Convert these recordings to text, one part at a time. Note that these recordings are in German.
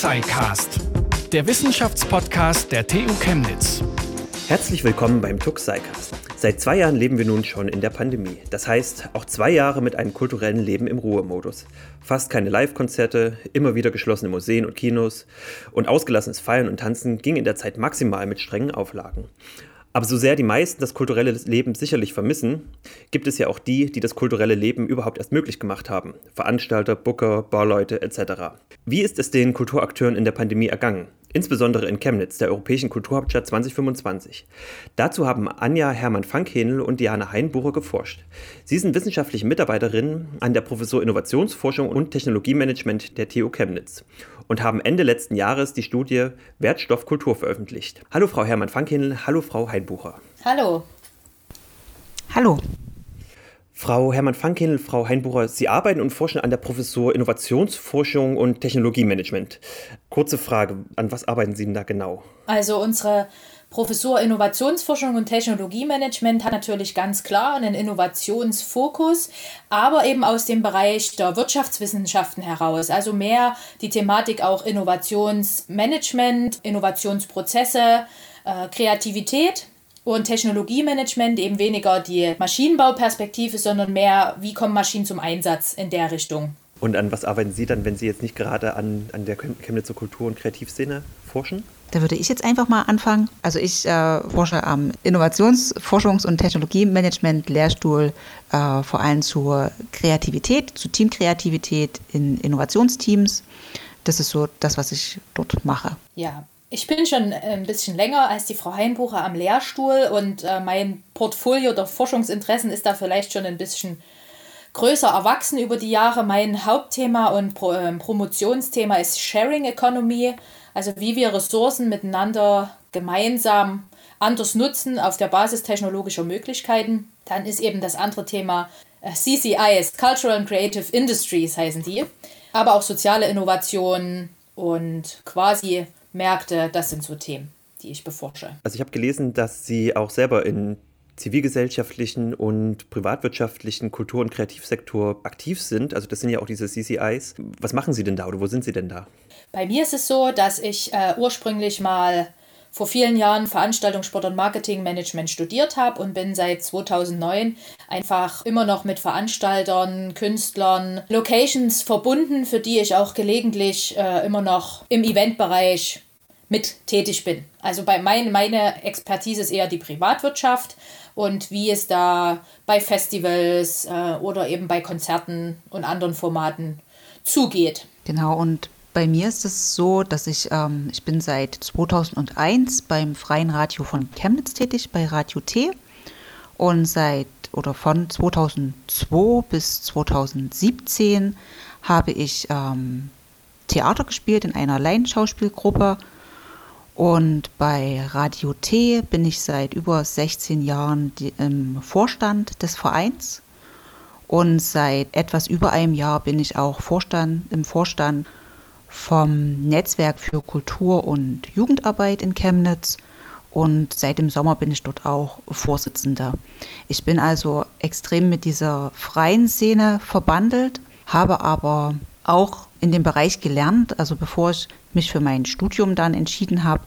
Tuxicast, der Wissenschaftspodcast der TU Chemnitz. Herzlich willkommen beim Tuxicast. Seit zwei Jahren leben wir nun schon in der Pandemie. Das heißt, auch zwei Jahre mit einem kulturellen Leben im Ruhemodus. Fast keine Live-Konzerte, immer wieder geschlossene Museen und Kinos und ausgelassenes Feiern und Tanzen ging in der Zeit maximal mit strengen Auflagen. Aber so sehr die meisten das kulturelle Leben sicherlich vermissen, gibt es ja auch die, die das kulturelle Leben überhaupt erst möglich gemacht haben. Veranstalter, Booker, Barleute etc. Wie ist es den Kulturakteuren in der Pandemie ergangen? insbesondere in Chemnitz, der Europäischen Kulturhauptstadt 2025. Dazu haben Anja Hermann-Fankhähnel und Diana Heinbucher geforscht. Sie sind wissenschaftliche Mitarbeiterinnen an der Professur Innovationsforschung und Technologiemanagement der TU Chemnitz und haben Ende letzten Jahres die Studie Wertstoff Kultur veröffentlicht. Hallo Frau Hermann-Fankhähnel, hallo Frau Heinbucher. Hallo. Hallo. Frau Hermann-Fankhähnel, Frau Heinbucher, Sie arbeiten und forschen an der Professur Innovationsforschung und Technologiemanagement. Kurze Frage, an was arbeiten Sie denn da genau? Also unsere Professur Innovationsforschung und Technologiemanagement hat natürlich ganz klar einen Innovationsfokus, aber eben aus dem Bereich der Wirtschaftswissenschaften heraus. Also mehr die Thematik auch Innovationsmanagement, Innovationsprozesse, äh, Kreativität und Technologiemanagement eben weniger die Maschinenbauperspektive, sondern mehr, wie kommen Maschinen zum Einsatz in der Richtung. Und an was arbeiten Sie dann, wenn Sie jetzt nicht gerade an, an der Chemnitzer Kultur- und Kreativszene forschen? Da würde ich jetzt einfach mal anfangen. Also ich äh, forsche am Innovationsforschungs- und Technologiemanagement Lehrstuhl äh, vor allem zur Kreativität, zu Teamkreativität in Innovationsteams. Das ist so das, was ich dort mache. Ja, ich bin schon ein bisschen länger als die Frau Heinbucher am Lehrstuhl und äh, mein Portfolio der Forschungsinteressen ist da vielleicht schon ein bisschen größer erwachsen über die Jahre. Mein Hauptthema und Pro äh, Promotionsthema ist Sharing Economy, also wie wir Ressourcen miteinander gemeinsam anders nutzen auf der Basis technologischer Möglichkeiten. Dann ist eben das andere Thema äh, CCIs, Cultural and Creative Industries heißen die, aber auch soziale Innovationen und quasi Märkte, das sind so Themen, die ich beforsche. Also ich habe gelesen, dass Sie auch selber in zivilgesellschaftlichen und privatwirtschaftlichen Kultur- und Kreativsektor aktiv sind. Also das sind ja auch diese CCIs. Was machen Sie denn da oder wo sind Sie denn da? Bei mir ist es so, dass ich äh, ursprünglich mal vor vielen Jahren Veranstaltung, Sport und Marketingmanagement studiert habe und bin seit 2009 einfach immer noch mit Veranstaltern, Künstlern, Locations verbunden, für die ich auch gelegentlich äh, immer noch im Eventbereich mit tätig bin. Also bei mein, meine Expertise ist eher die Privatwirtschaft und wie es da bei Festivals äh, oder eben bei Konzerten und anderen Formaten zugeht. Genau, und bei mir ist es so, dass ich, ähm, ich bin seit 2001 beim Freien Radio von Chemnitz tätig, bei Radio T. Und seit oder von 2002 bis 2017 habe ich ähm, Theater gespielt in einer Laienschauspielgruppe. Und bei Radio T bin ich seit über 16 Jahren im Vorstand des Vereins. Und seit etwas über einem Jahr bin ich auch Vorstand, im Vorstand vom Netzwerk für Kultur und Jugendarbeit in Chemnitz und seit dem Sommer bin ich dort auch Vorsitzender. Ich bin also extrem mit dieser freien Szene verbandelt, habe aber auch in dem Bereich gelernt, also bevor ich mich für mein Studium dann entschieden habe,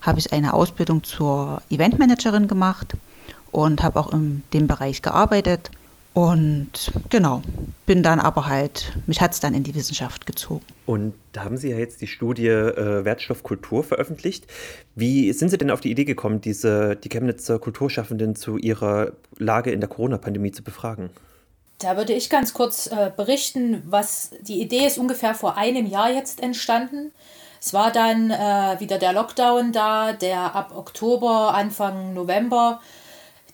habe ich eine Ausbildung zur Eventmanagerin gemacht und habe auch in dem Bereich gearbeitet und genau, bin dann aber halt, mich hat es dann in die Wissenschaft gezogen. Und da haben Sie ja jetzt die Studie äh, Wertstoffkultur veröffentlicht. Wie sind Sie denn auf die Idee gekommen, diese, die Chemnitzer Kulturschaffenden zu ihrer Lage in der Corona-Pandemie zu befragen? Da würde ich ganz kurz äh, berichten, was die Idee ist ungefähr vor einem Jahr jetzt entstanden. Es war dann äh, wieder der Lockdown da, der ab Oktober, Anfang November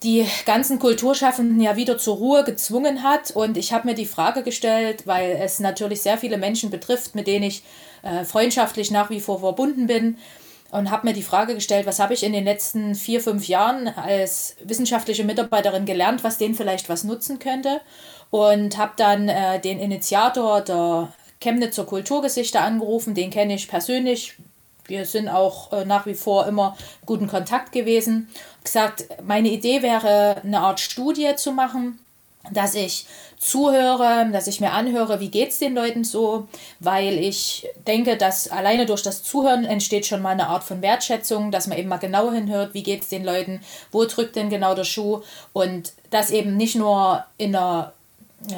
die ganzen Kulturschaffenden ja wieder zur Ruhe gezwungen hat. Und ich habe mir die Frage gestellt, weil es natürlich sehr viele Menschen betrifft, mit denen ich äh, freundschaftlich nach wie vor verbunden bin. Und habe mir die Frage gestellt, was habe ich in den letzten vier, fünf Jahren als wissenschaftliche Mitarbeiterin gelernt, was denen vielleicht was nutzen könnte. Und habe dann äh, den Initiator der Chemnitzer Kulturgesichter angerufen, den kenne ich persönlich, wir sind auch äh, nach wie vor immer guten Kontakt gewesen. Gesagt, meine Idee wäre, eine Art Studie zu machen, dass ich zuhöre, dass ich mir anhöre, wie geht es den Leuten so, weil ich denke, dass alleine durch das Zuhören entsteht schon mal eine Art von Wertschätzung, dass man eben mal genau hinhört, wie geht es den Leuten, wo drückt denn genau der Schuh. Und das eben nicht nur in einer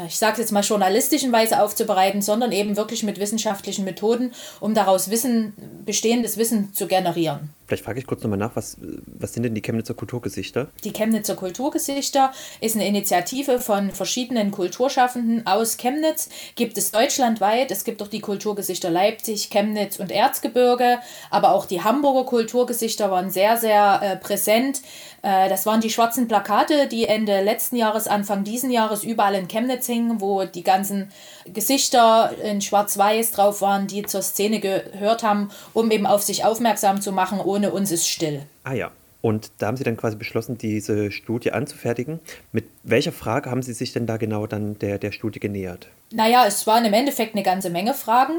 ich sage jetzt mal journalistischen Weise aufzubereiten, sondern eben wirklich mit wissenschaftlichen Methoden, um daraus Wissen, bestehendes Wissen zu generieren. Vielleicht frage ich kurz nochmal nach, was, was sind denn die Chemnitzer Kulturgesichter? Die Chemnitzer Kulturgesichter ist eine Initiative von verschiedenen Kulturschaffenden aus Chemnitz. Gibt es deutschlandweit. Es gibt auch die Kulturgesichter Leipzig, Chemnitz und Erzgebirge. Aber auch die Hamburger Kulturgesichter waren sehr, sehr äh, präsent. Äh, das waren die schwarzen Plakate, die Ende letzten Jahres, Anfang diesen Jahres überall in Chemnitz hingen, wo die ganzen Gesichter in Schwarz-Weiß drauf waren, die zur Szene gehört haben, um eben auf sich aufmerksam zu machen, ohne uns ist still. Ah ja. Und da haben Sie dann quasi beschlossen, diese Studie anzufertigen. Mit welcher Frage haben Sie sich denn da genau dann der, der Studie genähert? Naja, es waren im Endeffekt eine ganze Menge Fragen.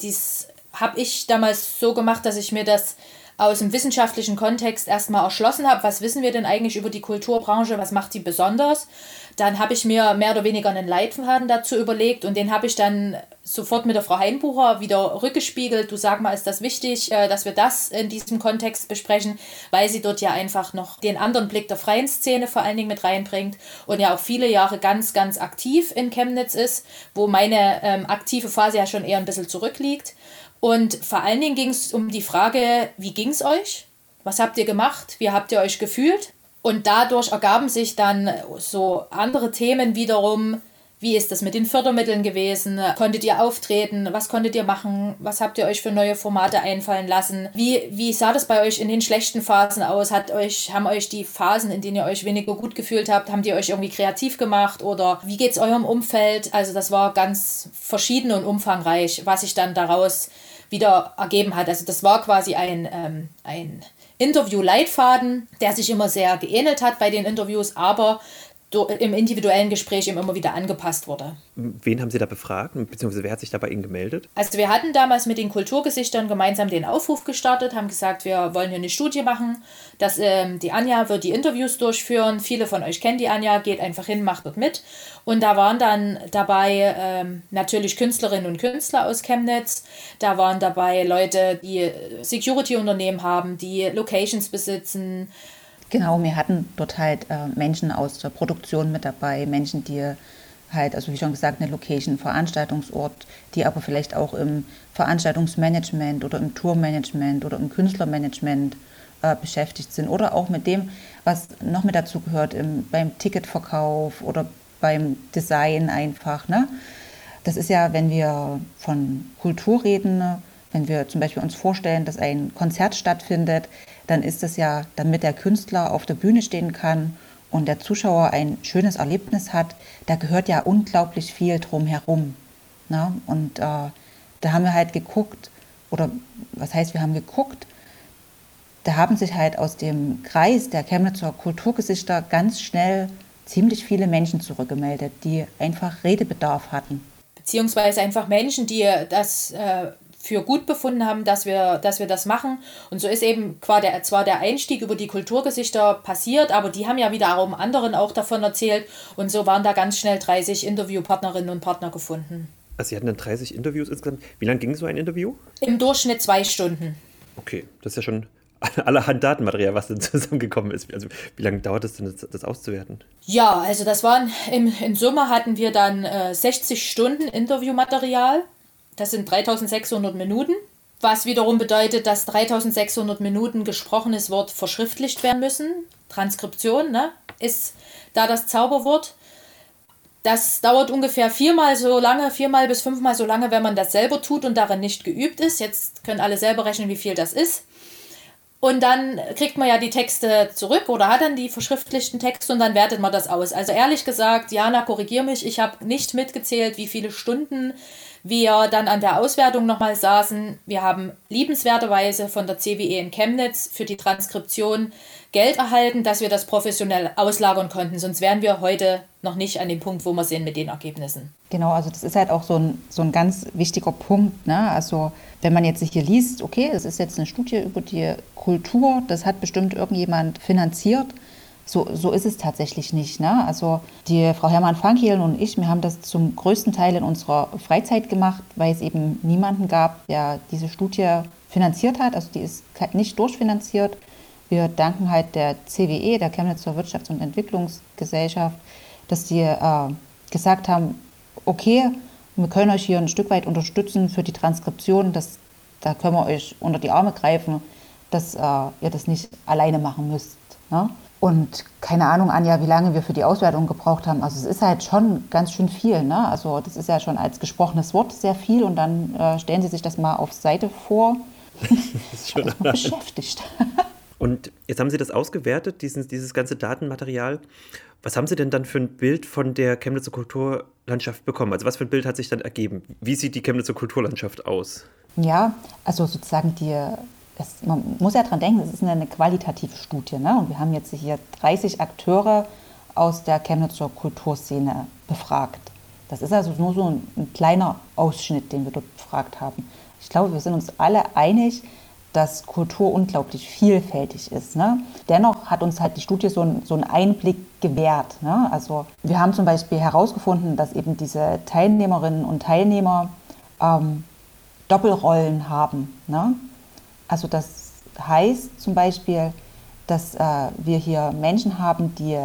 Dies habe ich damals so gemacht, dass ich mir das aus dem wissenschaftlichen Kontext erstmal erschlossen habe, was wissen wir denn eigentlich über die Kulturbranche, was macht sie besonders. Dann habe ich mir mehr oder weniger einen Leitfaden dazu überlegt und den habe ich dann sofort mit der Frau Heinbucher wieder rückgespiegelt. Du sag mal, ist das wichtig, äh, dass wir das in diesem Kontext besprechen, weil sie dort ja einfach noch den anderen Blick der freien Szene vor allen Dingen mit reinbringt und ja auch viele Jahre ganz, ganz aktiv in Chemnitz ist, wo meine ähm, aktive Phase ja schon eher ein bisschen zurückliegt. Und vor allen Dingen ging es um die Frage, wie ging es euch? Was habt ihr gemacht? Wie habt ihr euch gefühlt? Und dadurch ergaben sich dann so andere Themen wiederum. Wie ist das mit den Fördermitteln gewesen? Konntet ihr auftreten? Was konntet ihr machen? Was habt ihr euch für neue Formate einfallen lassen? Wie, wie sah das bei euch in den schlechten Phasen aus? Hat euch, haben euch die Phasen, in denen ihr euch weniger gut gefühlt habt, haben die euch irgendwie kreativ gemacht? Oder wie geht es eurem Umfeld? Also das war ganz verschieden und umfangreich, was sich dann daraus wieder ergeben hat. Also das war quasi ein, ähm, ein Interview-Leitfaden, der sich immer sehr geähnelt hat bei den Interviews, aber im individuellen Gespräch immer wieder angepasst wurde. Wen haben Sie da befragt, beziehungsweise wer hat sich da bei Ihnen gemeldet? Also wir hatten damals mit den Kulturgesichtern gemeinsam den Aufruf gestartet, haben gesagt, wir wollen hier eine Studie machen, dass ähm, die Anja wird die Interviews durchführen. Viele von euch kennen die Anja, geht einfach hin, macht dort mit. Und da waren dann dabei ähm, natürlich Künstlerinnen und Künstler aus Chemnitz. Da waren dabei Leute, die Security-Unternehmen haben, die Locations besitzen, Genau, wir hatten dort halt äh, Menschen aus der Produktion mit dabei, Menschen, die halt, also wie schon gesagt, eine Location, Veranstaltungsort, die aber vielleicht auch im Veranstaltungsmanagement oder im Tourmanagement oder im Künstlermanagement äh, beschäftigt sind oder auch mit dem, was noch mit dazu gehört, im, beim Ticketverkauf oder beim Design einfach. Ne? Das ist ja, wenn wir von Kultur reden, wenn wir zum Beispiel uns vorstellen, dass ein Konzert stattfindet, dann ist es ja, damit der Künstler auf der Bühne stehen kann und der Zuschauer ein schönes Erlebnis hat, da gehört ja unglaublich viel drumherum. Ne? Und äh, da haben wir halt geguckt, oder was heißt, wir haben geguckt, da haben sich halt aus dem Kreis der Chemnitzer Kulturgesichter ganz schnell ziemlich viele Menschen zurückgemeldet, die einfach Redebedarf hatten. Beziehungsweise einfach Menschen, die das äh, für gut befunden haben, dass wir, dass wir das machen. Und so ist eben zwar der, zwar der Einstieg über die Kulturgesichter passiert, aber die haben ja wiederum anderen auch davon erzählt. Und so waren da ganz schnell 30 Interviewpartnerinnen und Partner gefunden. Also Sie hatten dann 30 Interviews insgesamt. Wie lange ging so ein Interview? Im Durchschnitt zwei Stunden. Okay, das ist ja schon allerhand Datenmaterial, was dann zusammengekommen ist. Also wie lange dauert es denn, das, das, auszuwerten? Ja, also das waren, im, in Summe hatten wir dann äh, 60 Stunden Interviewmaterial das sind 3600 Minuten, was wiederum bedeutet, dass 3600 Minuten gesprochenes Wort verschriftlicht werden müssen. Transkription ne, ist da das Zauberwort. Das dauert ungefähr viermal so lange, viermal bis fünfmal so lange, wenn man das selber tut und darin nicht geübt ist. Jetzt können alle selber rechnen, wie viel das ist. Und dann kriegt man ja die Texte zurück oder hat dann die verschriftlichten Texte und dann wertet man das aus. Also ehrlich gesagt, Jana, korrigier mich, ich habe nicht mitgezählt, wie viele Stunden wir dann an der Auswertung nochmal saßen. Wir haben liebenswerterweise von der CWE in Chemnitz für die Transkription Geld erhalten, dass wir das professionell auslagern konnten. Sonst wären wir heute noch nicht an dem Punkt, wo wir sind mit den Ergebnissen. Genau, also das ist halt auch so ein, so ein ganz wichtiger Punkt. Ne? Also wenn man jetzt hier liest, okay, es ist jetzt eine Studie über die Kultur, das hat bestimmt irgendjemand finanziert. So, so ist es tatsächlich nicht. Ne? Also die Frau Hermann Fankiel und ich, wir haben das zum größten Teil in unserer Freizeit gemacht, weil es eben niemanden gab, der diese Studie finanziert hat. Also die ist nicht durchfinanziert. Wir danken halt der CWE, der Chemnitzer Wirtschafts- und Entwicklungsgesellschaft, dass die äh, gesagt haben, okay, wir können euch hier ein Stück weit unterstützen für die Transkription, das, da können wir euch unter die Arme greifen, dass äh, ihr das nicht alleine machen müsst. Ne? Und keine Ahnung, Anja, wie lange wir für die Auswertung gebraucht haben. Also es ist halt schon ganz schön viel. Ne? Also das ist ja schon als gesprochenes Wort sehr viel und dann äh, stellen Sie sich das mal auf Seite vor. das ist schon beschäftigt. Und jetzt haben Sie das ausgewertet, dieses, dieses ganze Datenmaterial. Was haben Sie denn dann für ein Bild von der Chemnitzer Kulturlandschaft bekommen? Also was für ein Bild hat sich dann ergeben? Wie sieht die Chemnitzer Kulturlandschaft aus? Ja, also sozusagen die, es, man muss ja dran denken, es ist eine qualitative Studie. Ne? Und wir haben jetzt hier 30 Akteure aus der Chemnitzer Kulturszene befragt. Das ist also nur so ein, ein kleiner Ausschnitt, den wir dort befragt haben. Ich glaube, wir sind uns alle einig, dass Kultur unglaublich vielfältig ist. Ne? Dennoch hat uns halt die Studie so, ein, so einen Einblick gewährt. Ne? Also wir haben zum Beispiel herausgefunden, dass eben diese Teilnehmerinnen und Teilnehmer ähm, Doppelrollen haben. Ne? Also das heißt zum Beispiel, dass äh, wir hier Menschen haben, die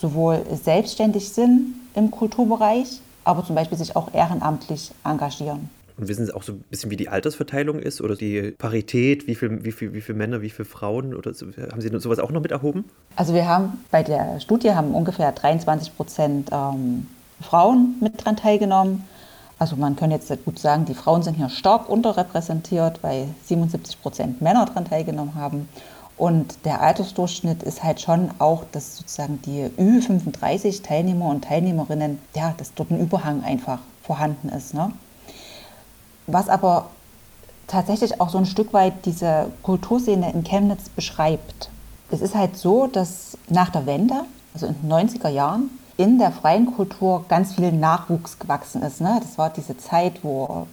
sowohl selbstständig sind im Kulturbereich, aber zum Beispiel sich auch ehrenamtlich engagieren. Und wissen Sie auch so ein bisschen, wie die Altersverteilung ist oder die Parität, wie viele wie viel, wie viel Männer, wie viele Frauen? Oder so, haben Sie sowas auch noch mit erhoben? Also wir haben bei der Studie haben ungefähr 23 Prozent ähm, Frauen mit dran teilgenommen. Also man kann jetzt gut sagen, die Frauen sind hier stark unterrepräsentiert, weil 77 Prozent Männer daran teilgenommen haben. Und der Altersdurchschnitt ist halt schon auch, dass sozusagen die Ü35 Teilnehmer und Teilnehmerinnen, ja, dass dort ein Überhang einfach vorhanden ist. Ne? was aber tatsächlich auch so ein Stück weit diese Kulturszene in Chemnitz beschreibt. Es ist halt so, dass nach der Wende, also in den 90er Jahren, in der freien Kultur ganz viel Nachwuchs gewachsen ist. Ne? Das war diese Zeit, wo,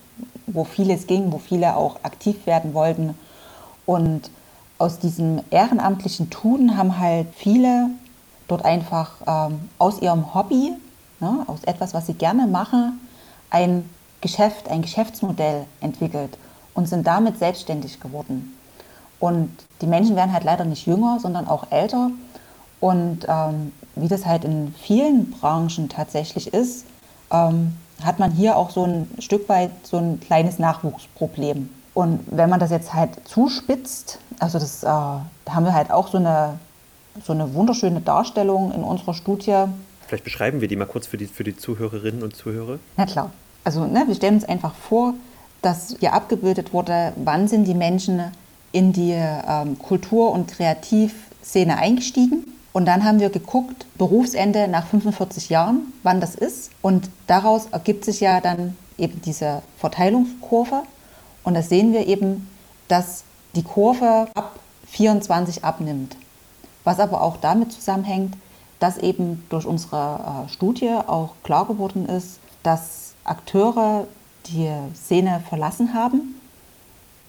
wo vieles ging, wo viele auch aktiv werden wollten. Und aus diesem ehrenamtlichen Tun haben halt viele dort einfach ähm, aus ihrem Hobby, ne, aus etwas, was sie gerne machen, ein Geschäft, ein Geschäftsmodell entwickelt und sind damit selbstständig geworden. Und die Menschen werden halt leider nicht jünger, sondern auch älter. Und ähm, wie das halt in vielen Branchen tatsächlich ist, ähm, hat man hier auch so ein Stück weit so ein kleines Nachwuchsproblem. Und wenn man das jetzt halt zuspitzt, also das äh, da haben wir halt auch so eine, so eine wunderschöne Darstellung in unserer Studie. Vielleicht beschreiben wir die mal kurz für die, für die Zuhörerinnen und Zuhörer. Na klar also ne, wir stellen uns einfach vor, dass hier abgebildet wurde, wann sind die Menschen in die ähm, Kultur- und Kreativszene eingestiegen. Und dann haben wir geguckt, Berufsende nach 45 Jahren, wann das ist. Und daraus ergibt sich ja dann eben diese Verteilungskurve. Und da sehen wir eben, dass die Kurve ab 24 abnimmt. Was aber auch damit zusammenhängt, dass eben durch unsere äh, Studie auch klar geworden ist, dass Akteure die Szene verlassen haben,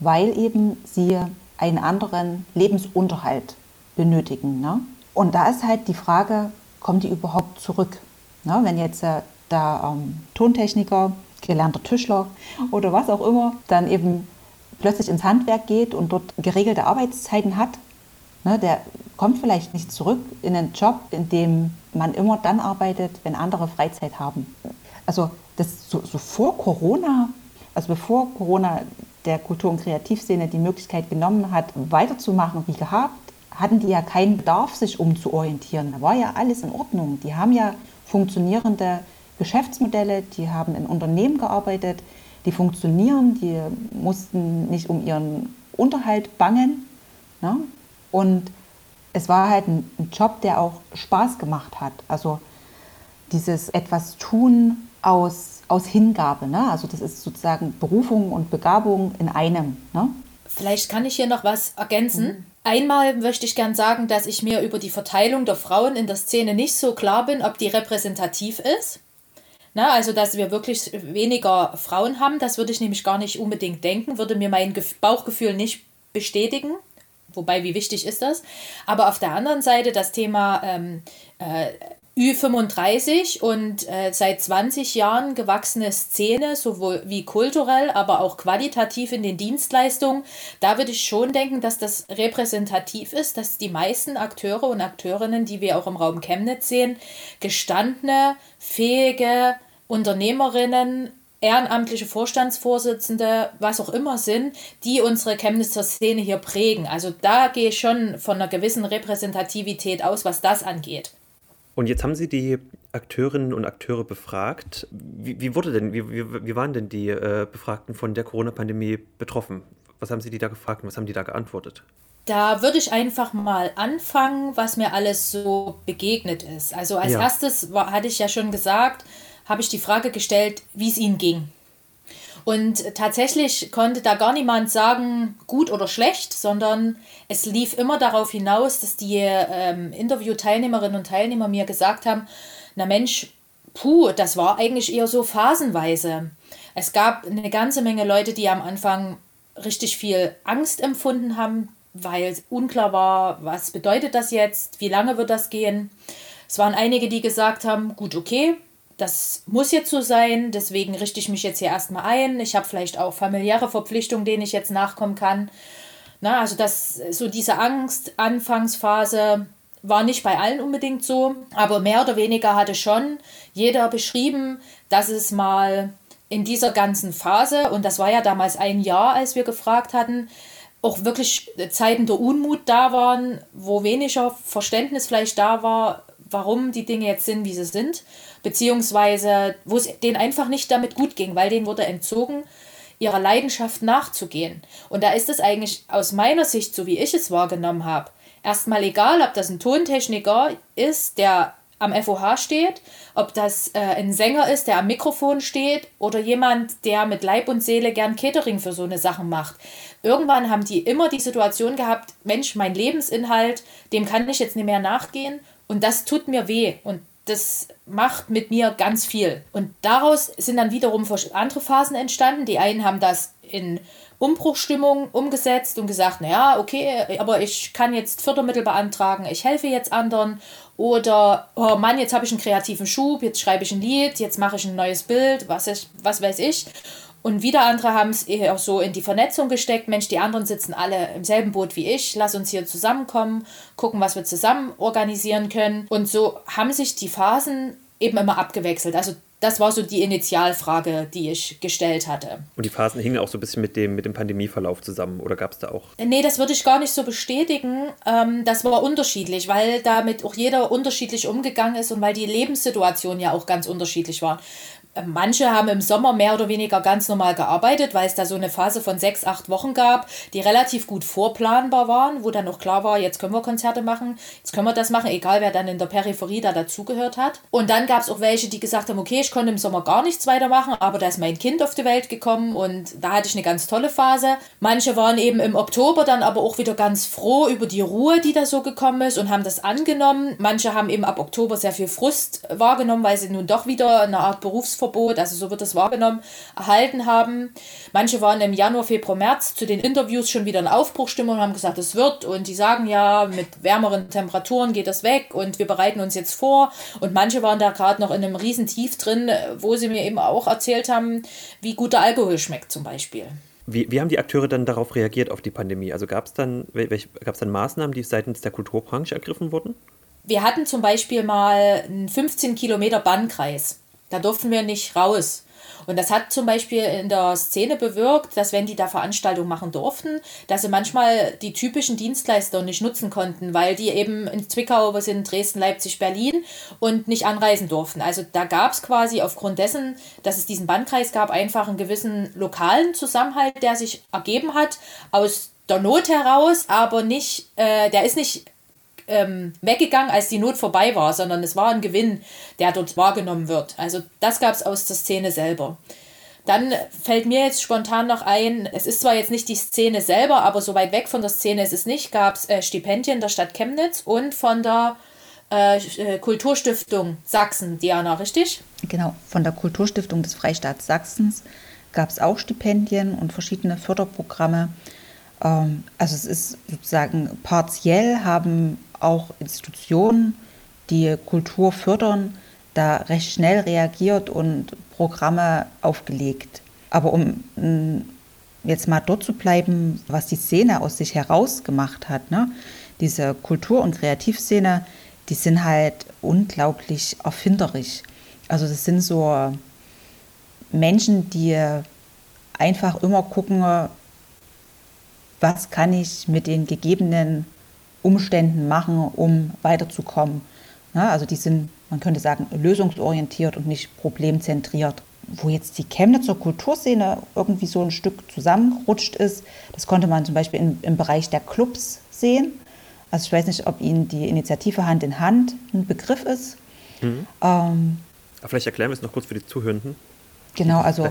weil eben sie einen anderen Lebensunterhalt benötigen. Ne? Und da ist halt die Frage, kommen die überhaupt zurück? Ne? Wenn jetzt äh, der ähm, Tontechniker, gelernter Tischler oder was auch immer, dann eben plötzlich ins Handwerk geht und dort geregelte Arbeitszeiten hat, ne, der kommt vielleicht nicht zurück in einen Job, in dem man immer dann arbeitet, wenn andere Freizeit haben. Also das so, so vor Corona, also bevor Corona der Kultur- und Kreativszene die Möglichkeit genommen hat, weiterzumachen wie gehabt, hatten die ja keinen Bedarf, sich umzuorientieren. Da war ja alles in Ordnung. Die haben ja funktionierende Geschäftsmodelle, die haben in Unternehmen gearbeitet, die funktionieren, die mussten nicht um ihren Unterhalt bangen. Ne? Und es war halt ein, ein Job, der auch Spaß gemacht hat. Also dieses etwas tun, aus, aus Hingabe. Ne? Also das ist sozusagen Berufung und Begabung in einem. Ne? Vielleicht kann ich hier noch was ergänzen. Mhm. Einmal möchte ich gern sagen, dass ich mir über die Verteilung der Frauen in der Szene nicht so klar bin, ob die repräsentativ ist. Na, also, dass wir wirklich weniger Frauen haben, das würde ich nämlich gar nicht unbedingt denken, würde mir mein Bauchgefühl nicht bestätigen. Wobei, wie wichtig ist das? Aber auf der anderen Seite das Thema ähm, äh, Ü35 und äh, seit 20 Jahren gewachsene Szene, sowohl wie kulturell, aber auch qualitativ in den Dienstleistungen. Da würde ich schon denken, dass das repräsentativ ist, dass die meisten Akteure und Akteurinnen, die wir auch im Raum Chemnitz sehen, gestandene, fähige Unternehmerinnen, ehrenamtliche Vorstandsvorsitzende, was auch immer sind, die unsere Chemnitzer Szene hier prägen. Also da gehe ich schon von einer gewissen Repräsentativität aus, was das angeht. Und jetzt haben Sie die Akteurinnen und Akteure befragt. Wie, wie wurde denn, wie, wie, waren denn die äh, Befragten von der Corona-Pandemie betroffen? Was haben Sie die da gefragt und was haben die da geantwortet? Da würde ich einfach mal anfangen, was mir alles so begegnet ist. Also als ja. erstes war, hatte ich ja schon gesagt, habe ich die Frage gestellt, wie es ihnen ging. Und tatsächlich konnte da gar niemand sagen, gut oder schlecht, sondern es lief immer darauf hinaus, dass die ähm, Interviewteilnehmerinnen und Teilnehmer mir gesagt haben, na Mensch, puh, das war eigentlich eher so phasenweise. Es gab eine ganze Menge Leute, die am Anfang richtig viel Angst empfunden haben, weil unklar war, was bedeutet das jetzt, wie lange wird das gehen. Es waren einige, die gesagt haben, gut, okay, das muss jetzt so sein, deswegen richte ich mich jetzt hier erstmal ein. Ich habe vielleicht auch familiäre Verpflichtungen, denen ich jetzt nachkommen kann. Na, also das, so diese Angst, Anfangsphase war nicht bei allen unbedingt so, aber mehr oder weniger hatte schon jeder beschrieben, dass es mal in dieser ganzen Phase, und das war ja damals ein Jahr, als wir gefragt hatten, auch wirklich Zeiten der Unmut da waren, wo weniger Verständnis vielleicht da war, warum die Dinge jetzt sind, wie sie sind, beziehungsweise wo es denen einfach nicht damit gut ging, weil denen wurde entzogen, ihrer Leidenschaft nachzugehen. Und da ist es eigentlich aus meiner Sicht, so wie ich es wahrgenommen habe, erstmal egal, ob das ein Tontechniker ist, der am FOH steht, ob das äh, ein Sänger ist, der am Mikrofon steht oder jemand, der mit Leib und Seele gern Catering für so eine Sache macht. Irgendwann haben die immer die Situation gehabt, Mensch, mein Lebensinhalt, dem kann ich jetzt nicht mehr nachgehen und das tut mir weh und das macht mit mir ganz viel. Und daraus sind dann wiederum andere Phasen entstanden. Die einen haben das in Umbruchstimmung umgesetzt und gesagt, naja, okay, aber ich kann jetzt Fördermittel beantragen, ich helfe jetzt anderen. Oder, oh Mann, jetzt habe ich einen kreativen Schub, jetzt schreibe ich ein Lied, jetzt mache ich ein neues Bild, was, ich, was weiß ich. Und wieder andere haben es eher so in die Vernetzung gesteckt. Mensch, die anderen sitzen alle im selben Boot wie ich. Lass uns hier zusammenkommen, gucken, was wir zusammen organisieren können. Und so haben sich die Phasen eben immer abgewechselt. Also das war so die Initialfrage, die ich gestellt hatte. Und die Phasen hingen auch so ein bisschen mit dem, mit dem Pandemieverlauf zusammen oder gab es da auch? Nee, das würde ich gar nicht so bestätigen. Ähm, das war unterschiedlich, weil damit auch jeder unterschiedlich umgegangen ist und weil die Lebenssituation ja auch ganz unterschiedlich war. Manche haben im Sommer mehr oder weniger ganz normal gearbeitet, weil es da so eine Phase von sechs, acht Wochen gab, die relativ gut vorplanbar waren, wo dann auch klar war, jetzt können wir Konzerte machen, jetzt können wir das machen, egal wer dann in der Peripherie da dazugehört hat. Und dann gab es auch welche, die gesagt haben, okay, ich konnte im Sommer gar nichts weitermachen, aber da ist mein Kind auf die Welt gekommen und da hatte ich eine ganz tolle Phase. Manche waren eben im Oktober dann aber auch wieder ganz froh über die Ruhe, die da so gekommen ist und haben das angenommen. Manche haben eben ab Oktober sehr viel Frust wahrgenommen, weil sie nun doch wieder eine Art Berufs Berufsverbot, also so wird es wahrgenommen, erhalten haben. Manche waren im Januar, Februar, März zu den Interviews schon wieder in Aufbruchstimmung und haben gesagt, es wird. Und die sagen ja, mit wärmeren Temperaturen geht das weg und wir bereiten uns jetzt vor. Und manche waren da gerade noch in einem riesen Tief drin, wo sie mir eben auch erzählt haben, wie guter Alkohol schmeckt zum Beispiel. Wie, wie haben die Akteure dann darauf reagiert, auf die Pandemie? Also gab es dann, dann Maßnahmen, die seitens der Kulturbranche ergriffen wurden? Wir hatten zum Beispiel mal einen 15 Kilometer Bannkreis. Da durften wir nicht raus. Und das hat zum Beispiel in der Szene bewirkt, dass wenn die da Veranstaltungen machen durften, dass sie manchmal die typischen Dienstleister nicht nutzen konnten, weil die eben in Zwickau sind, Dresden, Leipzig, Berlin und nicht anreisen durften. Also da gab es quasi aufgrund dessen, dass es diesen Bandkreis gab, einfach einen gewissen lokalen Zusammenhalt, der sich ergeben hat aus der Not heraus, aber nicht, äh, der ist nicht ähm, weggegangen, als die Not vorbei war, sondern es war ein Gewinn, der dort wahrgenommen wird. Also das gab es aus der Szene selber. Dann fällt mir jetzt spontan noch ein, es ist zwar jetzt nicht die Szene selber, aber so weit weg von der Szene ist es nicht, gab es äh, Stipendien der Stadt Chemnitz und von der äh, äh, Kulturstiftung Sachsen, Diana, richtig? Genau, von der Kulturstiftung des Freistaats Sachsens gab es auch Stipendien und verschiedene Förderprogramme Ähm, also es ist sozusagen partiell haben auch Institutionen, die Kultur fördern, da recht schnell reagiert und Programme aufgelegt. Aber um jetzt mal dort zu bleiben, was die Szene aus sich heraus gemacht hat, ne? diese Kultur- und Kreativszene, die sind halt unglaublich erfinderisch. Also das sind so Menschen, die einfach immer gucken, was kann ich mit den gegebenen Umständen machen, um weiterzukommen. Ja, also die sind, man könnte sagen, lösungsorientiert und nicht problemzentriert. Wo jetzt die Chemnitzer Kulturszene irgendwie so ein Stück zusammengerutscht ist, das konnte man zum Beispiel im, im Bereich der Clubs sehen. Also ich weiß nicht, ob Ihnen die Initiative Hand in Hand ein Begriff ist. Mhm. Ähm, Vielleicht erklären wir es noch kurz für die Zuhörenden. Genau, also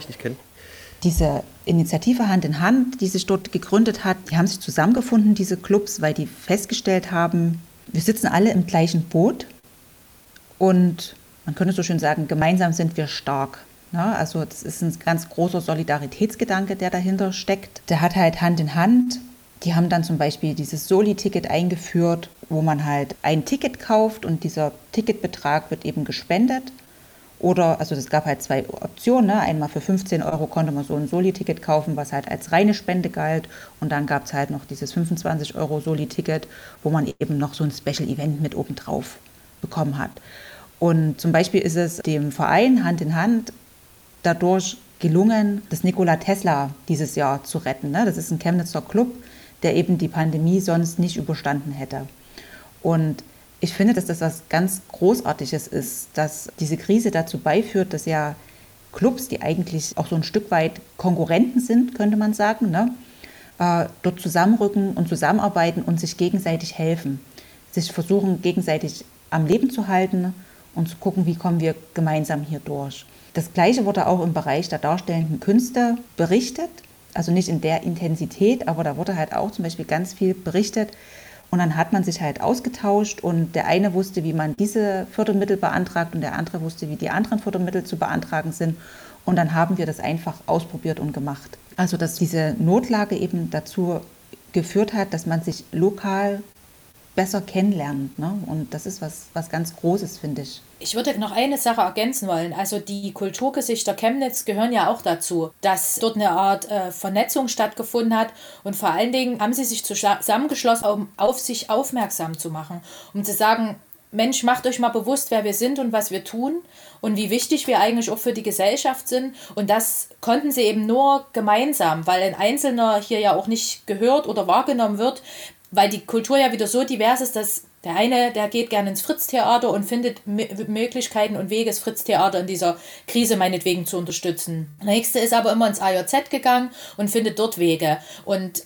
diese Initiative Hand in Hand, die sich dort gegründet hat, die haben sich zusammengefunden, diese Clubs, weil die festgestellt haben, wir sitzen alle im gleichen Boot und man könnte so schön sagen, gemeinsam sind wir stark. Ja, also das ist ein ganz großer Solidaritätsgedanke, der dahinter steckt. Der hat halt Hand in Hand. Die haben dann zum Beispiel dieses Soli-Ticket eingeführt, wo man halt ein Ticket kauft und dieser Ticketbetrag wird eben gespendet. Oder, also es gab halt zwei Optionen. Ne? Einmal für 15 Euro konnte man so ein Soli-Ticket kaufen, was halt als reine Spende galt. Und dann gab es halt noch dieses 25 Euro Soli-Ticket, wo man eben noch so ein Special-Event mit obendrauf bekommen hat. Und zum Beispiel ist es dem Verein Hand in Hand dadurch gelungen, das Nikola Tesla dieses Jahr zu retten. Ne? Das ist ein Chemnitzer Club, der eben die Pandemie sonst nicht überstanden hätte. Und ich finde, dass das was ganz Großartiges ist, dass diese Krise dazu beiführt, dass ja Clubs, die eigentlich auch so ein Stück weit Konkurrenten sind, könnte man sagen, ne, äh, dort zusammenrücken und zusammenarbeiten und sich gegenseitig helfen, sich versuchen gegenseitig am Leben zu halten und zu gucken, wie kommen wir gemeinsam hier durch. Das Gleiche wurde auch im Bereich der darstellenden Künste berichtet, also nicht in der Intensität, aber da wurde halt auch zum Beispiel ganz viel berichtet, und dann hat man sich halt ausgetauscht und der eine wusste, wie man diese Fördermittel beantragt und der andere wusste, wie die anderen Fördermittel zu beantragen sind. Und dann haben wir das einfach ausprobiert und gemacht. Also dass diese Notlage eben dazu geführt hat, dass man sich lokal besser kennenlernt. Ne? Und das ist was, was ganz Großes, finde ich. Ich würde noch eine Sache ergänzen wollen. Also die Kulturgesichter Chemnitz gehören ja auch dazu, dass dort eine Art äh, Vernetzung stattgefunden hat. Und vor allen Dingen haben sie sich zusammengeschlossen, um auf sich aufmerksam zu machen. Um zu sagen, Mensch, macht euch mal bewusst, wer wir sind und was wir tun und wie wichtig wir eigentlich auch für die Gesellschaft sind. Und das konnten sie eben nur gemeinsam, weil ein Einzelner hier ja auch nicht gehört oder wahrgenommen wird, weil die Kultur ja wieder so divers ist, dass der eine, der geht gerne ins Fritz-Theater und findet Möglichkeiten und Wege, das Fritz-Theater in dieser Krise meinetwegen zu unterstützen. Der nächste ist aber immer ins AJZ gegangen und findet dort Wege. Und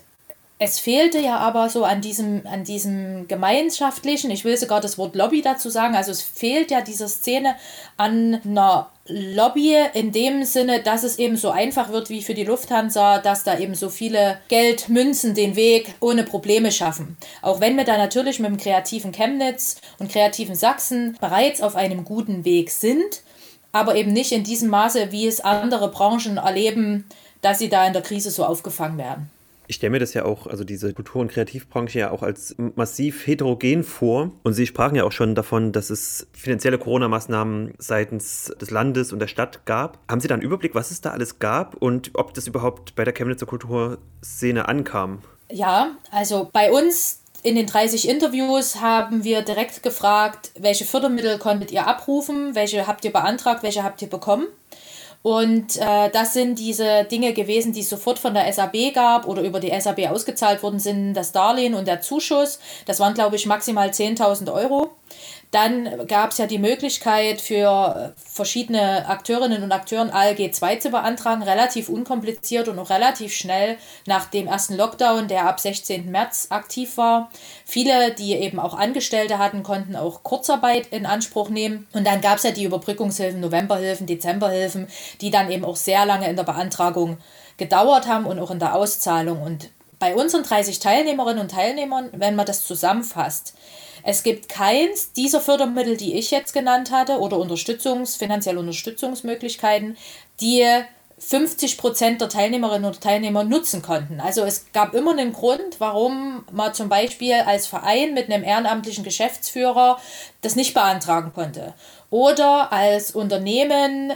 es fehlte ja aber so an diesem, an diesem gemeinschaftlichen, ich will sogar das Wort Lobby dazu sagen, also es fehlt ja dieser Szene an einer Lobby in dem Sinne, dass es eben so einfach wird wie für die Lufthansa, dass da eben so viele Geldmünzen den Weg ohne Probleme schaffen. Auch wenn wir da natürlich mit dem kreativen Chemnitz und kreativen Sachsen bereits auf einem guten Weg sind, aber eben nicht in diesem Maße, wie es andere Branchen erleben, dass sie da in der Krise so aufgefangen werden. Ich stelle mir das ja auch, also diese Kultur- und Kreativbranche ja auch als massiv heterogen vor. Und Sie sprachen ja auch schon davon, dass es finanzielle Corona-Maßnahmen seitens des Landes und der Stadt gab. Haben Sie da einen Überblick, was es da alles gab und ob das überhaupt bei der Chemnitzer Kulturszene ankam? Ja, also bei uns in den 30 Interviews haben wir direkt gefragt, welche Fördermittel konntet ihr abrufen, welche habt ihr beantragt, welche habt ihr bekommen. Und äh, das sind diese Dinge gewesen, die es sofort von der SAB gab oder über die SAB ausgezahlt worden sind, das Darlehen und der Zuschuss. Das waren, glaube ich, maximal 10.000 Euro. Dann gab es ja die Möglichkeit für verschiedene Akteurinnen und Akteuren ALG 2 zu beantragen, relativ unkompliziert und auch relativ schnell nach dem ersten Lockdown, der ab 16. März aktiv war. Viele, die eben auch Angestellte hatten, konnten auch Kurzarbeit in Anspruch nehmen. Und dann gab es ja die Überbrückungshilfen, Novemberhilfen, Dezemberhilfen, die dann eben auch sehr lange in der Beantragung gedauert haben und auch in der Auszahlung. Und bei unseren 30 Teilnehmerinnen und Teilnehmern, wenn man das zusammenfasst, es gibt keins dieser Fördermittel, die ich jetzt genannt hatte, oder Unterstützungs-, finanzielle Unterstützungsmöglichkeiten, die 50 Prozent der Teilnehmerinnen oder Teilnehmer nutzen konnten. Also es gab immer einen Grund, warum man zum Beispiel als Verein mit einem ehrenamtlichen Geschäftsführer das nicht beantragen konnte. Oder als Unternehmen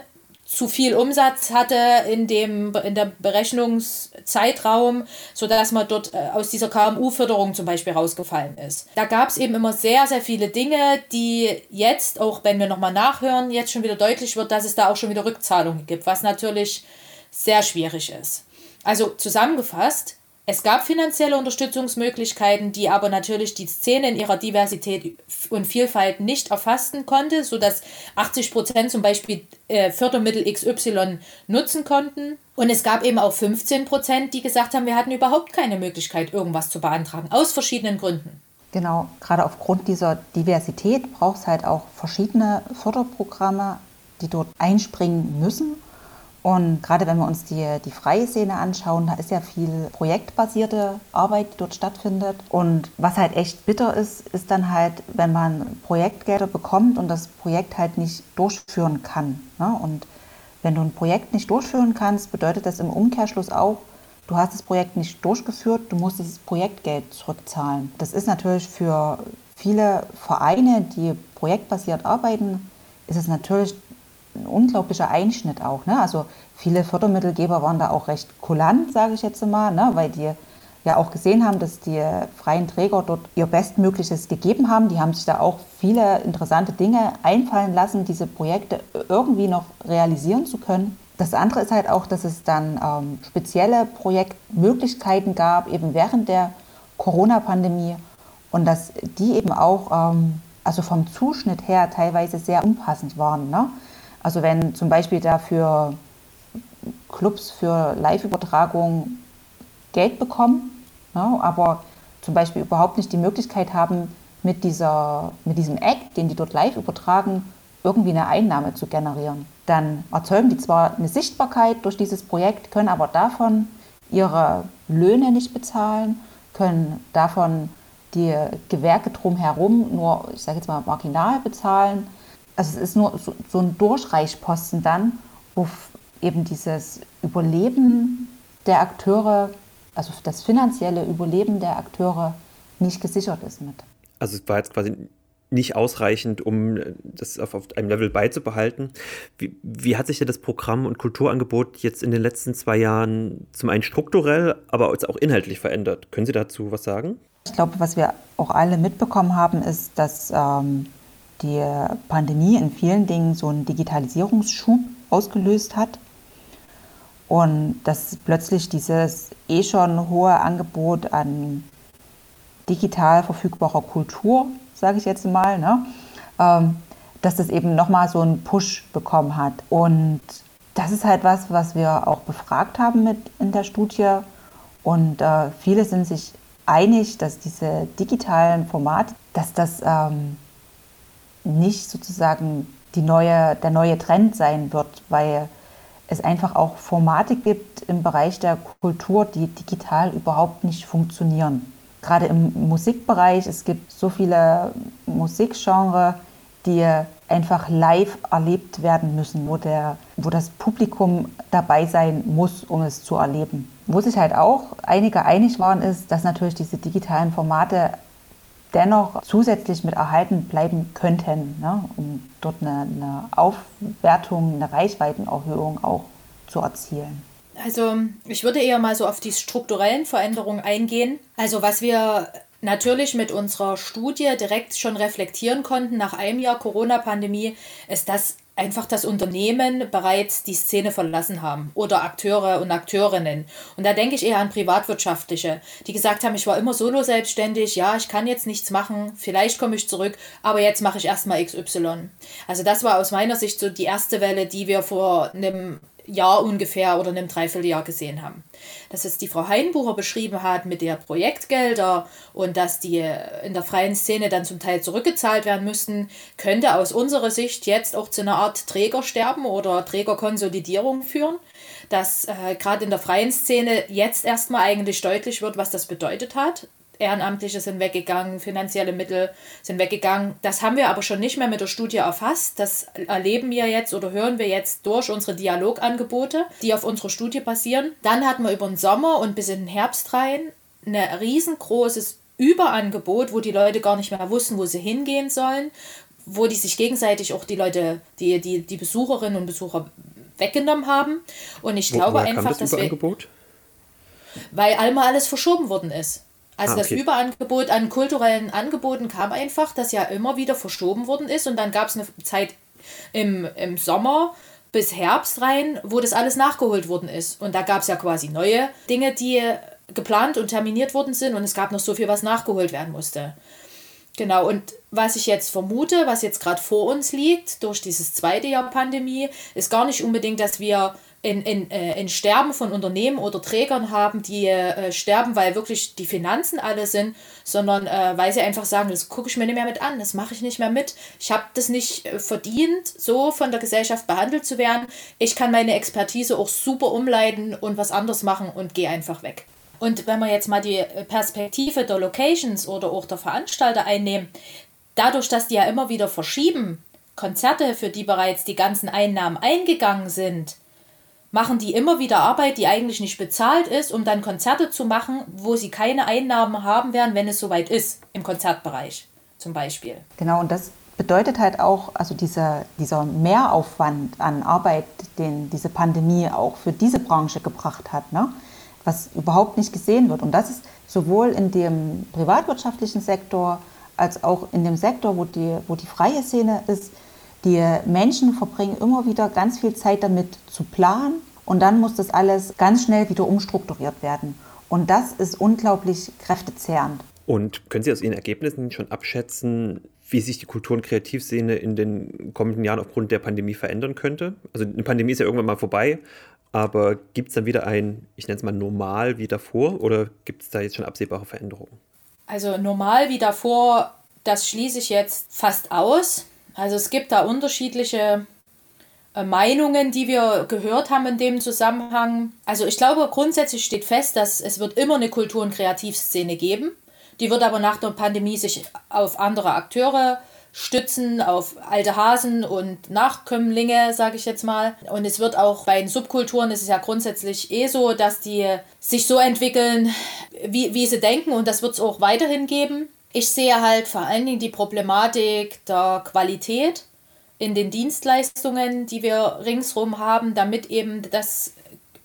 zu viel Umsatz hatte in dem in der Berechnungszeitraum, sodass man dort äh, aus dieser KMU-Förderung zum Beispiel rausgefallen ist. Da gab es eben immer sehr, sehr viele Dinge, die jetzt, auch wenn wir nochmal nachhören, jetzt schon wieder deutlich wird, dass es da auch schon wieder Rückzahlungen gibt, was natürlich sehr schwierig ist. Also zusammengefasst, es gab finanzielle Unterstützungsmöglichkeiten, die aber natürlich die Szene in ihrer Diversität und Vielfalt nicht erfassen konnte, sodass 80 Prozent zum Beispiel äh, Fördermittel XY nutzen konnten. Und es gab eben auch 15 Prozent, die gesagt haben, wir hatten überhaupt keine Möglichkeit, irgendwas zu beantragen, aus verschiedenen Gründen. Genau, gerade aufgrund dieser Diversität braucht es halt auch verschiedene Förderprogramme, die dort einspringen müssen und gerade wenn wir uns die, die freie Szene anschauen, da ist ja viel projektbasierte Arbeit, die dort stattfindet. Und was halt echt bitter ist, ist dann halt, wenn man Projektgelder bekommt und das Projekt halt nicht durchführen kann. Ne? Und wenn du ein Projekt nicht durchführen kannst, bedeutet das im Umkehrschluss auch, du hast das Projekt nicht durchgeführt, du musst das Projektgeld zurückzahlen. Das ist natürlich für viele Vereine, die projektbasiert arbeiten, ist es natürlich ein unglaublicher Einschnitt auch. Ne? Also viele Fördermittelgeber waren da auch recht kulant, sage ich jetzt mal, ne? weil die ja auch gesehen haben, dass die freien Träger dort ihr Bestmögliches gegeben haben. Die haben sich da auch viele interessante Dinge einfallen lassen, diese Projekte irgendwie noch realisieren zu können. Das andere ist halt auch, dass es dann ähm, spezielle Projektmöglichkeiten gab, eben während der Corona-Pandemie und dass die eben auch ähm, also vom Zuschnitt her teilweise sehr unpassend waren. Ne? Also wenn zum Beispiel dafür Clubs für Live-Übertragung Geld bekommen, ja, ne, aber zum Beispiel überhaupt nicht die Möglichkeit haben, mit, dieser, mit diesem Act, den die dort live übertragen, irgendwie eine Einnahme zu generieren. Dann erzeugen die zwar eine Sichtbarkeit durch dieses Projekt, können aber davon ihre Löhne nicht bezahlen, können davon die Gewerke drumherum nur, ich sage jetzt mal, marginal bezahlen also es ist nur so, so ein Durchreichposten dann, wo eben dieses Überleben der Akteure, also das finanzielle Überleben der Akteure nicht gesichert ist mit. Also es war jetzt quasi nicht ausreichend, um das auf, auf einem Level beizubehalten. Wie, wie, hat sich denn das Programm und Kulturangebot jetzt in den letzten zwei Jahren zum einen strukturell, aber auch inhaltlich verändert? Können Sie dazu was sagen? Ich glaube, was wir auch alle mitbekommen haben, ist, dass ähm, die Pandemie in vielen Dingen so einen Digitalisierungsschub ausgelöst hat und dass plötzlich dieses eh schon hohe Angebot an digital verfügbarer Kultur, sage ich jetzt mal, ne, ähm, dass das eben nochmal so einen Push bekommen hat. Und das ist halt was, was wir auch befragt haben mit in der Studie. Und äh, viele sind sich einig, dass diese digitalen Formate, dass das ähm, nicht sozusagen die neue, der neue Trend sein wird, weil es einfach auch Formate gibt im Bereich der Kultur, die digital überhaupt nicht funktionieren. Gerade im Musikbereich, es gibt so viele Musikgenre, die einfach live erlebt werden müssen, wo, der, wo das Publikum dabei sein muss, um es zu erleben. Wo sich halt auch einige einig waren, ist, dass natürlich diese digitalen Formate dennoch zusätzlich mit erhalten bleiben könnten, ne, um dort eine, eine Aufwertung, eine Reichweitenerhöhung auch zu erzielen. Also ich würde eher mal so auf die strukturellen Veränderungen eingehen. Also was wir natürlich mit unserer Studie direkt schon reflektieren konnten nach einem Jahr Corona-Pandemie, ist, dass einfach das Unternehmen bereits die Szene verlassen haben oder Akteure und Akteurinnen. Und da denke ich eher an Privatwirtschaftliche, die gesagt haben, ich war immer solo selbstständig, ja, ich kann jetzt nichts machen, vielleicht komme ich zurück, aber jetzt mache ich erstmal XY. Also das war aus meiner Sicht so die erste Welle, die wir vor einem Jahr ungefähr oder einem Dreivierteljahr gesehen haben. Dass es die Frau Heinbucher beschrieben hat mit der Projektgelder und dass die in der freien Szene dann zum Teil zurückgezahlt werden müssten, könnte aus unserer Sicht jetzt auch zu einer Art Trägersterben oder Trägerkonsolidierung führen. Dass äh, gerade in der freien Szene jetzt erstmal eigentlich deutlich wird, was das bedeutet hat Ehrenamtliche sind weggegangen, finanzielle Mittel sind weggegangen. Das haben wir aber schon nicht mehr mit der Studie erfasst. Das erleben wir jetzt oder hören wir jetzt durch unsere Dialogangebote, die auf unserer Studie basieren. Dann hatten wir über den Sommer und bis in den Herbst rein ein riesengroßes Überangebot, wo die Leute gar nicht mehr wussten, wo sie hingehen sollen, wo die sich gegenseitig auch die Leute, die, die, die Besucherinnen und Besucher weggenommen haben. Und ich wo, glaube einfach, das dass wir. Weil einmal alles verschoben worden ist. Also ah, okay. das Überangebot an kulturellen Angeboten kam einfach, das ja immer wieder verschoben worden ist. Und dann gab es eine Zeit im, im Sommer bis Herbst rein, wo das alles nachgeholt worden ist. Und da gab es ja quasi neue Dinge, die geplant und terminiert worden sind. Und es gab noch so viel, was nachgeholt werden musste. Genau, und was ich jetzt vermute, was jetzt gerade vor uns liegt, durch dieses zweite Jahr Pandemie, ist gar nicht unbedingt, dass wir in, in, äh, in Sterben von Unternehmen oder Trägern haben, die äh, sterben, weil wirklich die Finanzen alle sind, sondern äh, weil sie einfach sagen, das gucke ich mir nicht mehr mit an, das mache ich nicht mehr mit. Ich habe das nicht äh, verdient, so von der Gesellschaft behandelt zu werden. Ich kann meine Expertise auch super umleiten und was anderes machen und gehe einfach weg. Und wenn wir jetzt mal die Perspektive der Locations oder auch der Veranstalter einnehmen, dadurch, dass die ja immer wieder verschieben, Konzerte, für die bereits die ganzen Einnahmen eingegangen sind, machen die immer wieder Arbeit, die eigentlich nicht bezahlt ist, um dann Konzerte zu machen, wo sie keine Einnahmen haben werden, wenn es soweit ist, im Konzertbereich zum Beispiel. Genau, und das bedeutet halt auch, also dieser, dieser Mehraufwand an Arbeit, den diese Pandemie auch für diese Branche gebracht hat, ne? was überhaupt nicht gesehen wird. Und das ist sowohl in dem privatwirtschaftlichen Sektor als auch in dem Sektor, wo die, wo die freie Szene ist, die Menschen verbringen immer wieder ganz viel Zeit damit zu planen und dann muss das alles ganz schnell wieder umstrukturiert werden. Und das ist unglaublich kräftezehrend. Und können Sie aus Ihren Ergebnissen schon abschätzen, wie sich die Kultur- und Kreativszene in den kommenden Jahren aufgrund der Pandemie verändern könnte? Also eine Pandemie ist ja irgendwann mal vorbei, aber gibt es dann wieder ein, ich nenne es mal normal wie davor oder gibt es da jetzt schon absehbare Veränderungen? Also normal wie davor, das schließe ich jetzt fast aus. Also es gibt da unterschiedliche äh, Meinungen, die wir gehört haben in dem Zusammenhang. Also ich glaube, grundsätzlich steht fest, dass es wird immer eine Kultur- und Kreativszene geben. Die wird aber nach der Pandemie sich auf andere Akteure stützen, auf alte Hasen und Nachkömmlinge, sage ich jetzt mal. Und es wird auch bei den Subkulturen, ist ja grundsätzlich eh so, dass die sich so entwickeln, wie, wie sie denken. Und das wird es auch weiterhin geben. Ich sehe halt vor allen Dingen die Problematik der Qualität in den Dienstleistungen, die wir ringsherum haben, damit eben das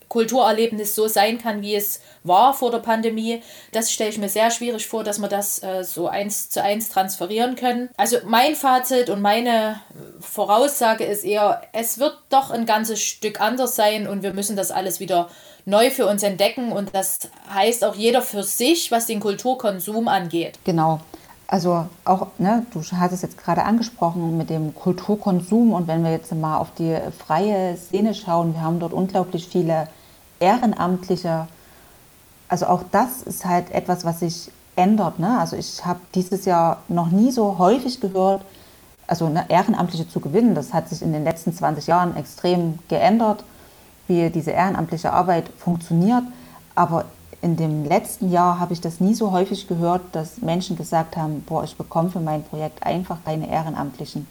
Kulturerlebnis so sein kann, wie es war vor der Pandemie. Das stelle ich mir sehr schwierig vor, dass wir das äh, so eins zu eins transferieren können. Also mein Fazit und meine Voraussage ist eher, es wird doch ein ganzes Stück anders sein und wir müssen das alles wieder neu für uns entdecken und das heißt auch jeder für sich, was den Kulturkonsum angeht. Genau. Also auch, ne, du hast es jetzt gerade angesprochen mit dem Kulturkonsum und wenn wir jetzt mal auf die freie Szene schauen, wir haben dort unglaublich viele Ehrenamtliche. Also auch das ist halt etwas, was sich ändert. Ne? Also ich habe dieses Jahr noch nie so häufig gehört, also ne, Ehrenamtliche zu gewinnen. Das hat sich in den letzten 20 Jahren extrem geändert, wie diese ehrenamtliche Arbeit funktioniert. Aber in dem letzten Jahr habe ich das nie so häufig gehört, dass Menschen gesagt haben, boah, ich bekomme für mein Projekt einfach keine Ehrenamtlichen.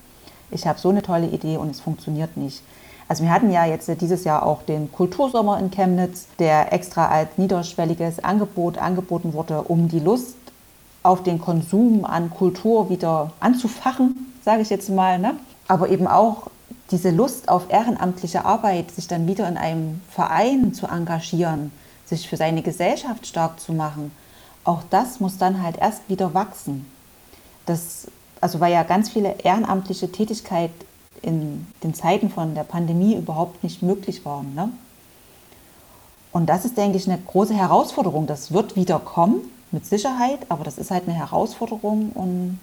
Ich habe so eine tolle Idee und es funktioniert nicht. Also wir hatten ja jetzt dieses Jahr auch den Kultursommer in Chemnitz, der extra als niederschwelliges Angebot angeboten wurde, um die Lust auf den Konsum an Kultur wieder anzufachen, sage ich jetzt mal. Ne? Aber eben auch diese Lust auf ehrenamtliche Arbeit, sich dann wieder in einem Verein zu engagieren, sich für seine Gesellschaft stark zu machen, auch das muss dann halt erst wieder wachsen. Das, also weil ja ganz viele ehrenamtliche Tätigkeit in den Zeiten von der Pandemie überhaupt nicht möglich waren. Ne? Und das ist, denke ich, eine große Herausforderung. Das wird wieder kommen, mit Sicherheit, aber das ist halt eine Herausforderung und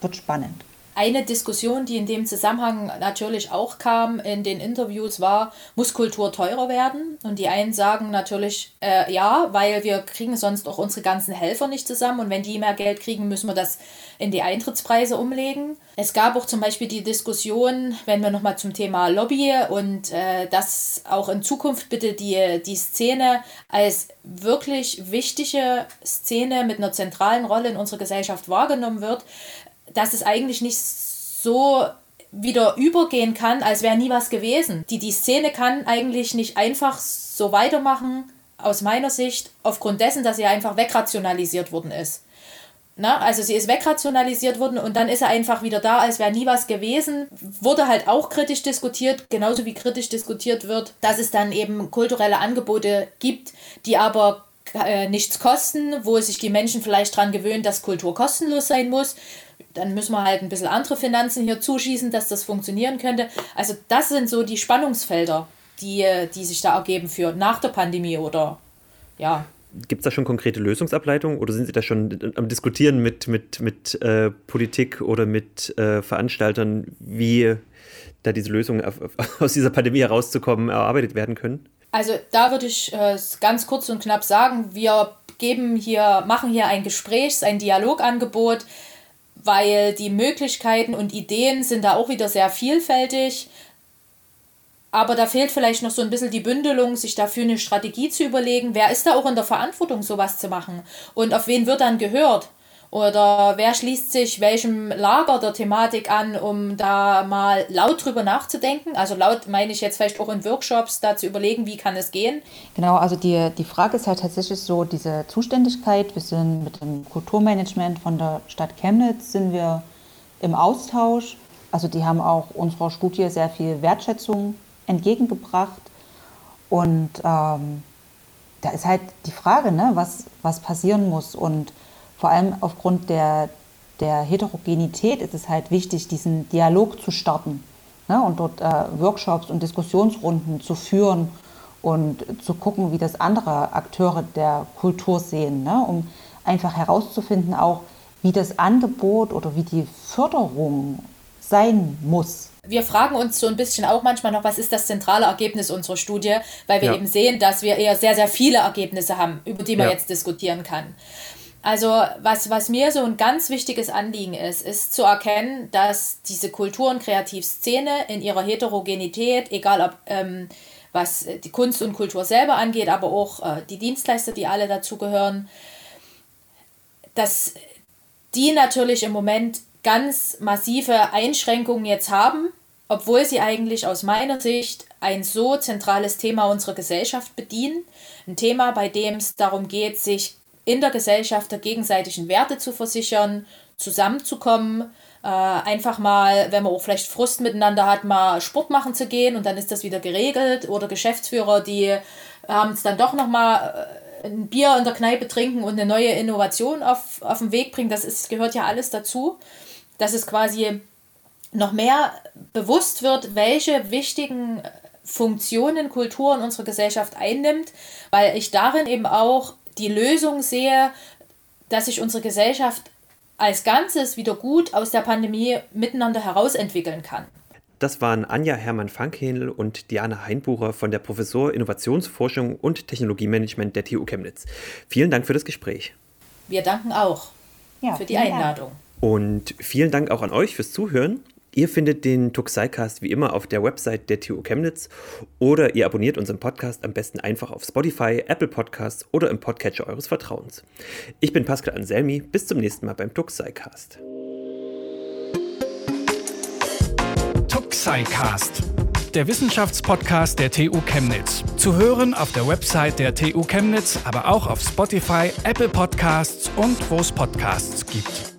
wird spannend. Eine Diskussion, die in dem Zusammenhang natürlich auch kam in den Interviews, war, muss Kultur teurer werden? Und die einen sagen natürlich äh, ja, weil wir kriegen sonst auch unsere ganzen Helfer nicht zusammen und wenn die mehr Geld kriegen, müssen wir das in die Eintrittspreise umlegen. Es gab auch zum Beispiel die Diskussion, wenn wir nochmal zum Thema Lobby und äh, dass auch in Zukunft bitte die, die Szene als wirklich wichtige Szene mit einer zentralen Rolle in unserer Gesellschaft wahrgenommen wird, dass es eigentlich nicht so wieder übergehen kann, als wäre nie was gewesen. Die, die Szene kann eigentlich nicht einfach so weitermachen, aus meiner Sicht, aufgrund dessen, dass sie einfach wegrationalisiert worden ist. Na, also sie ist wegrationalisiert worden und dann ist er einfach wieder da, als wäre nie was gewesen. Wurde halt auch kritisch diskutiert, genauso wie kritisch diskutiert wird, dass es dann eben kulturelle Angebote gibt, die aber äh, nichts kosten, wo sich die Menschen vielleicht daran gewöhnen, dass Kultur kostenlos sein muss dann müssen wir halt ein bisschen andere Finanzen hier zuschießen, dass das funktionieren könnte. Also das sind so die Spannungsfelder, die, die sich da ergeben für nach der Pandemie oder ja. Gibt es da schon konkrete Lösungsableitungen oder sind Sie da schon am Diskutieren mit, mit, mit äh, Politik oder mit äh, Veranstaltern, wie da diese Lösungen aus dieser Pandemie herauszukommen erarbeitet werden können? Also da würde ich äh, ganz kurz und knapp sagen, wir geben hier, machen hier ein Gesprächs-, ein Dialogangebot weil die Möglichkeiten und Ideen sind da auch wieder sehr vielfältig. Aber da fehlt vielleicht noch so ein bisschen die Bündelung, sich dafür eine Strategie zu überlegen. Wer ist da auch in der Verantwortung, sowas zu machen? Und auf wen wird dann gehört? Oder wer schließt sich welchem Lager der Thematik an, um da mal laut drüber nachzudenken? Also laut meine ich jetzt vielleicht auch in Workshops, da zu überlegen, wie kann es gehen? Genau, also die, die Frage ist halt tatsächlich so, diese Zuständigkeit, wir sind mit dem Kulturmanagement von der Stadt Chemnitz, sind wir im Austausch. Also die haben auch unserer Studie sehr viel Wertschätzung entgegengebracht. Und ähm, da ist halt die Frage, ne, was, was passieren muss. Und vor allem aufgrund der, der Heterogenität ist es halt wichtig, diesen Dialog zu starten ne, und dort äh, Workshops und Diskussionsrunden zu führen und zu gucken, wie das andere Akteure der Kultur sehen, ne, um einfach herauszufinden, auch wie das Angebot oder wie die Förderung sein muss. Wir fragen uns so ein bisschen auch manchmal noch, was ist das zentrale Ergebnis unserer Studie, weil wir ja. eben sehen, dass wir eher sehr, sehr viele Ergebnisse haben, über die man ja. jetzt diskutieren kann. Also was, was mir so ein ganz wichtiges Anliegen ist, ist zu erkennen, dass diese Kultur- und Kreativszene in ihrer Heterogenität, egal ob ähm, was die Kunst und Kultur selber angeht, aber auch äh, die Dienstleister, die alle dazugehören, dass die natürlich im Moment ganz massive Einschränkungen jetzt haben, obwohl sie eigentlich aus meiner Sicht ein so zentrales Thema unserer Gesellschaft bedienen. Ein Thema, bei dem es darum geht, sich in der Gesellschaft der gegenseitigen Werte zu versichern, zusammenzukommen, äh, einfach mal, wenn man auch vielleicht Frust miteinander hat, mal Sport machen zu gehen und dann ist das wieder geregelt. Oder Geschäftsführer, die haben es dann doch nochmal äh, ein Bier in der Kneipe trinken und eine neue Innovation auf, auf den Weg bringen, das ist, gehört ja alles dazu, dass es quasi noch mehr bewusst wird, welche wichtigen Funktionen Kultur in unserer Gesellschaft einnimmt, weil ich darin eben auch die Lösung sehe, dass sich unsere Gesellschaft als Ganzes wieder gut aus der Pandemie miteinander herausentwickeln kann. Das waren Anja Hermann-Fankhähnl und Diana Heinbucher von der Professur Innovationsforschung und Technologiemanagement der TU Chemnitz. Vielen Dank für das Gespräch. Wir danken auch ja, für die Einladung. Und vielen Dank auch an euch fürs Zuhören. Ihr findet den Tuxicast wie immer auf der Website der TU Chemnitz oder ihr abonniert unseren Podcast am besten einfach auf Spotify, Apple Podcasts oder im Podcatcher eures Vertrauens. Ich bin Pascal Anselmi, bis zum nächsten Mal beim Tuxicast. Tuxicast, der Wissenschaftspodcast der TU Chemnitz. Zu hören auf der Website der TU Chemnitz, aber auch auf Spotify, Apple Podcasts und wo es Podcasts gibt.